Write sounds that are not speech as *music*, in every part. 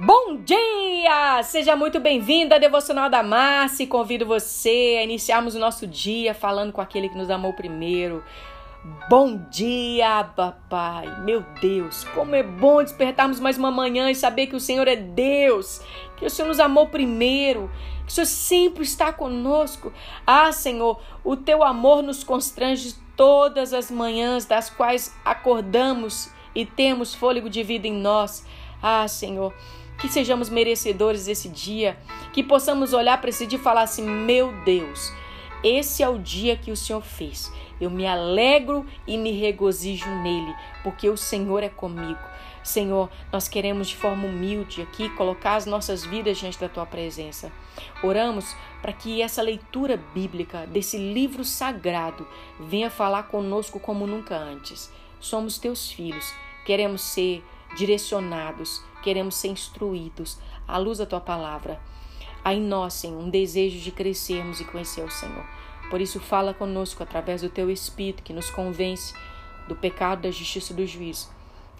Bom dia! Seja muito bem-vindo à Devocional da Márcia. Convido você a iniciarmos o nosso dia falando com aquele que nos amou primeiro. Bom dia, papai. Meu Deus, como é bom despertarmos mais uma manhã e saber que o Senhor é Deus, que o Senhor nos amou primeiro, que o Senhor sempre está conosco. Ah, Senhor, o teu amor nos constrange todas as manhãs das quais acordamos e temos fôlego de vida em nós. Ah, Senhor, que sejamos merecedores desse dia, que possamos olhar para esse dia e falar assim: meu Deus, esse é o dia que o Senhor fez. Eu me alegro e me regozijo nele, porque o Senhor é comigo. Senhor, nós queremos de forma humilde aqui colocar as nossas vidas diante da tua presença. Oramos para que essa leitura bíblica desse livro sagrado venha falar conosco como nunca antes. Somos teus filhos, queremos ser direcionados, queremos ser instruídos à luz da tua palavra. Há em nós, Senhor, um desejo de crescermos e conhecer o Senhor. Por isso, fala conosco através do teu Espírito que nos convence do pecado, da justiça e do juízo.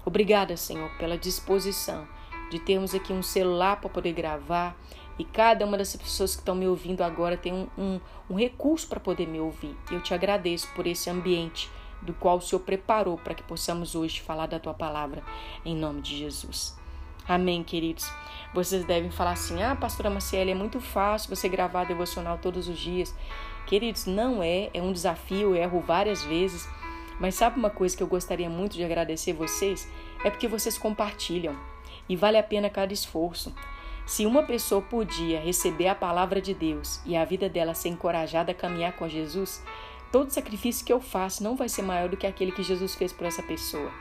Obrigada, Senhor, pela disposição de termos aqui um celular para poder gravar e cada uma das pessoas que estão me ouvindo agora tem um, um, um recurso para poder me ouvir. Eu te agradeço por esse ambiente do qual o Senhor preparou para que possamos hoje falar da tua palavra, em nome de Jesus. Amém, queridos. Vocês devem falar assim: ah, pastora Maciele, é muito fácil você gravar devocional todos os dias. Queridos, não é, é um desafio, eu erro várias vezes. Mas sabe uma coisa que eu gostaria muito de agradecer vocês? É porque vocês compartilham e vale a pena cada esforço. Se uma pessoa podia receber a palavra de Deus e a vida dela ser encorajada a caminhar com Jesus, todo sacrifício que eu faço não vai ser maior do que aquele que Jesus fez por essa pessoa.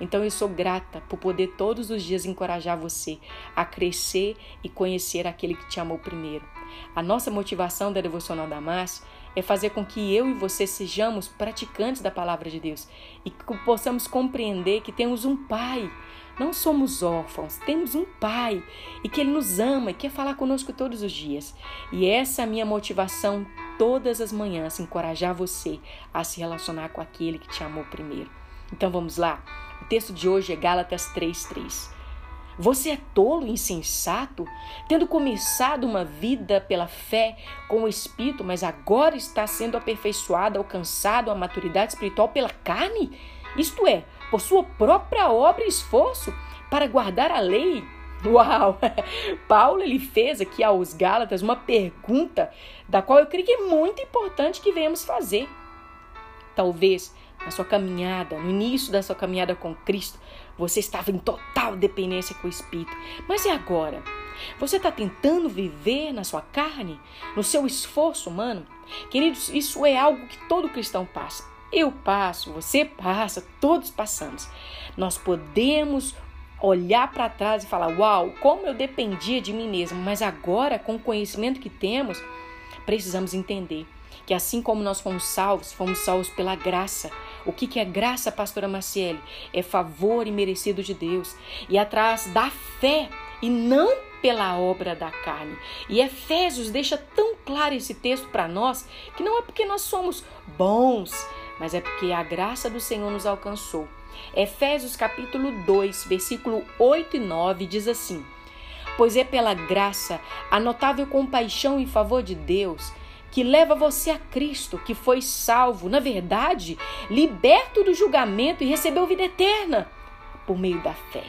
Então eu sou grata por poder todos os dias encorajar você a crescer e conhecer aquele que te amou primeiro. A nossa motivação da Devocional da é fazer com que eu e você sejamos praticantes da palavra de Deus e que possamos compreender que temos um Pai. Não somos órfãos, temos um Pai e que Ele nos ama e quer falar conosco todos os dias. E essa é a minha motivação todas as manhãs, encorajar você a se relacionar com aquele que te amou primeiro. Então vamos lá? O texto de hoje é Gálatas 3,3. Você é tolo, insensato, tendo começado uma vida pela fé com o Espírito, mas agora está sendo aperfeiçoado, alcançado a maturidade espiritual pela carne? Isto é, por sua própria obra e esforço para guardar a lei? Uau! *laughs* Paulo ele fez aqui aos Gálatas uma pergunta da qual eu creio que é muito importante que venhamos fazer. Talvez na sua caminhada, no início da sua caminhada com Cristo, você estava em total dependência com o Espírito. Mas e agora? Você está tentando viver na sua carne, no seu esforço humano? Queridos, isso é algo que todo cristão passa. Eu passo, você passa, todos passamos. Nós podemos olhar para trás e falar: Uau, como eu dependia de mim mesmo, mas agora, com o conhecimento que temos, precisamos entender que assim como nós fomos salvos, fomos salvos pela graça. O que, que é graça, pastora Maciele? É favor imerecido de Deus. E atrás da fé e não pela obra da carne. E Efésios deixa tão claro esse texto para nós que não é porque nós somos bons, mas é porque a graça do Senhor nos alcançou. Efésios capítulo 2, versículo 8 e 9 diz assim: Pois é pela graça, a notável compaixão em favor de Deus, que leva você a Cristo, que foi salvo, na verdade, liberto do julgamento e recebeu vida eterna por meio da fé.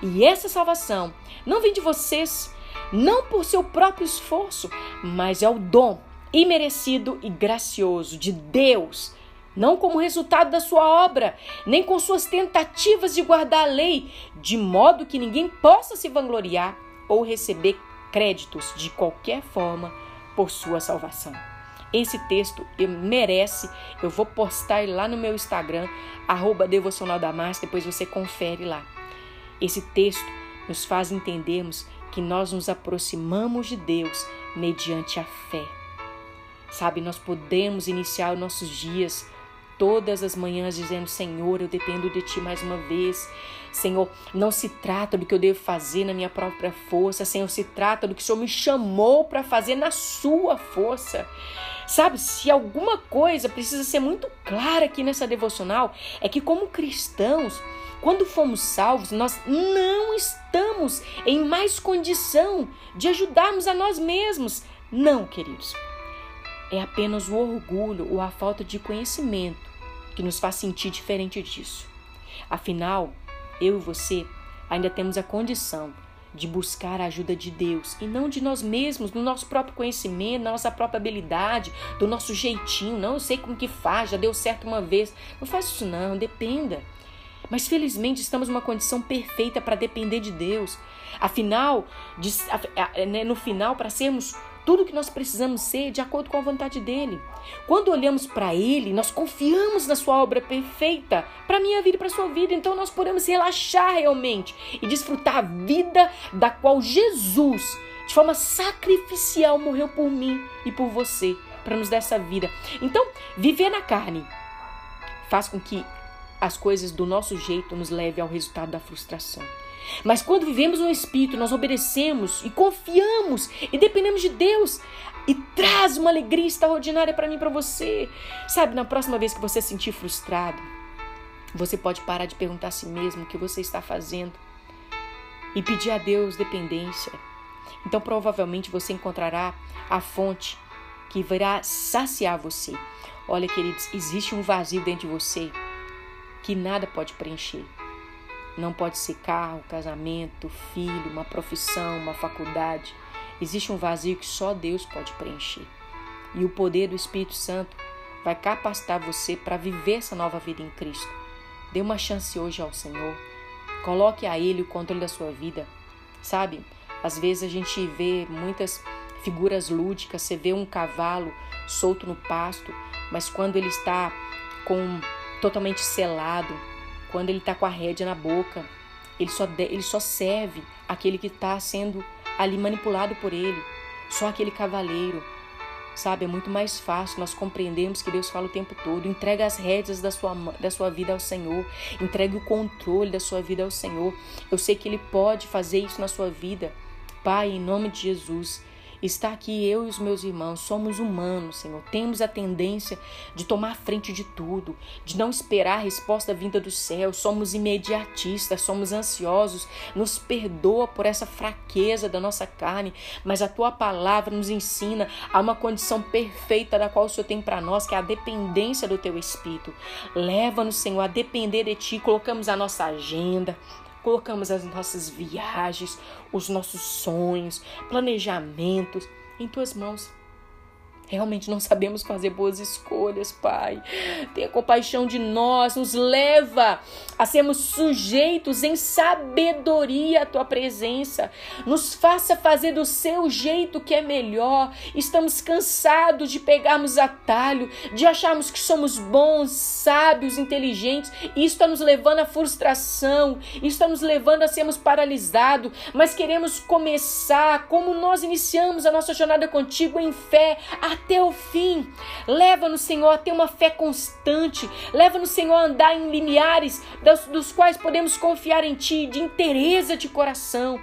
E essa salvação não vem de vocês, não por seu próprio esforço, mas é o dom imerecido e gracioso de Deus, não como resultado da sua obra, nem com suas tentativas de guardar a lei, de modo que ninguém possa se vangloriar ou receber créditos de qualquer forma por sua salvação. Esse texto merece, eu vou postar lá no meu Instagram, arroba devocional depois você confere lá. Esse texto nos faz entendermos que nós nos aproximamos de Deus mediante a fé. Sabe, nós podemos iniciar os nossos dias todas as manhãs dizendo: Senhor, eu dependo de Ti mais uma vez. Senhor, não se trata do que eu devo fazer na minha própria força, Senhor, se trata do que o Senhor me chamou para fazer na Sua força. Sabe, se alguma coisa precisa ser muito clara aqui nessa devocional, é que como cristãos, quando fomos salvos, nós não estamos em mais condição de ajudarmos a nós mesmos. Não, queridos. É apenas o orgulho ou a falta de conhecimento que nos faz sentir diferente disso. Afinal, eu e você ainda temos a condição de buscar a ajuda de Deus e não de nós mesmos, do nosso próprio conhecimento, da nossa própria habilidade, do nosso jeitinho. Não, eu sei como que faz, já deu certo uma vez. Não faz isso não, dependa. Mas felizmente estamos numa condição perfeita para depender de Deus. Afinal, né, no final, para sermos tudo que nós precisamos ser de acordo com a vontade dele. Quando olhamos para ele, nós confiamos na sua obra perfeita para minha vida e para sua vida. Então nós podemos relaxar realmente e desfrutar a vida da qual Jesus, de forma sacrificial, morreu por mim e por você, para nos dar essa vida. Então, viver na carne faz com que as coisas do nosso jeito nos leve ao resultado da frustração. Mas quando vivemos no Espírito, nós obedecemos e confiamos e dependemos de Deus e traz uma alegria extraordinária para mim e para você. Sabe, na próxima vez que você se sentir frustrado, você pode parar de perguntar a si mesmo o que você está fazendo e pedir a Deus dependência. Então, provavelmente você encontrará a fonte que virá saciar você. Olha, queridos, existe um vazio dentro de você que nada pode preencher. Não pode ser carro, casamento, filho, uma profissão, uma faculdade. Existe um vazio que só Deus pode preencher. E o poder do Espírito Santo vai capacitar você para viver essa nova vida em Cristo. Dê uma chance hoje ao Senhor. Coloque a Ele o controle da sua vida. Sabe, às vezes a gente vê muitas figuras lúdicas, você vê um cavalo solto no pasto, mas quando ele está com totalmente selado, quando ele está com a rédea na boca. Ele só, ele só serve aquele que está sendo ali manipulado por ele. Só aquele cavaleiro. Sabe, é muito mais fácil nós compreendermos que Deus fala o tempo todo. Entrega as rédeas da sua, da sua vida ao Senhor. Entregue o controle da sua vida ao Senhor. Eu sei que Ele pode fazer isso na sua vida. Pai, em nome de Jesus, está aqui eu e os meus irmãos, somos humanos, Senhor. Temos a tendência de tomar frente de tudo, de não esperar a resposta vinda do céu. Somos imediatistas, somos ansiosos. Nos perdoa por essa fraqueza da nossa carne, mas a tua palavra nos ensina a uma condição perfeita da qual o Senhor tem para nós, que é a dependência do teu espírito. Leva-nos, Senhor, a depender de ti. Colocamos a nossa agenda, colocamos as nossas viagens, os nossos sonhos, planejamentos em tuas mãos. Realmente não sabemos fazer boas escolhas, Pai. Tenha compaixão de nós, nos leva a sermos sujeitos em sabedoria à tua presença. Nos faça fazer do seu jeito que é melhor. Estamos cansados de pegarmos atalho, de acharmos que somos bons, sábios, inteligentes. Isso está nos levando à frustração, isso está nos levando a sermos paralisados. Mas queremos começar como nós iniciamos a nossa jornada contigo em fé até o fim. Leva-nos, Senhor, a ter uma fé constante. Leva-nos, Senhor, a andar em limiares dos, dos quais podemos confiar em Ti, de interesse de coração.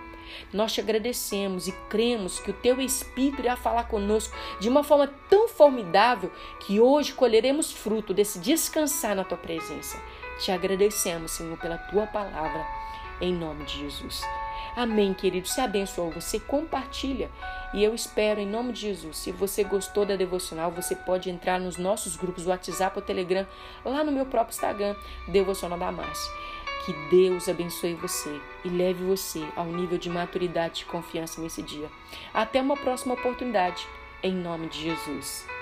Nós te agradecemos e cremos que o Teu Espírito irá falar conosco de uma forma tão formidável que hoje colheremos fruto desse descansar na Tua presença. Te agradecemos, Senhor, pela Tua palavra, em nome de Jesus. Amém, querido. Se abençoou você, compartilha. E eu espero, em nome de Jesus, se você gostou da devocional, você pode entrar nos nossos grupos WhatsApp ou Telegram, lá no meu próprio Instagram, Devocional da Márcia. Que Deus abençoe você e leve você ao nível de maturidade e confiança nesse dia. Até uma próxima oportunidade, em nome de Jesus.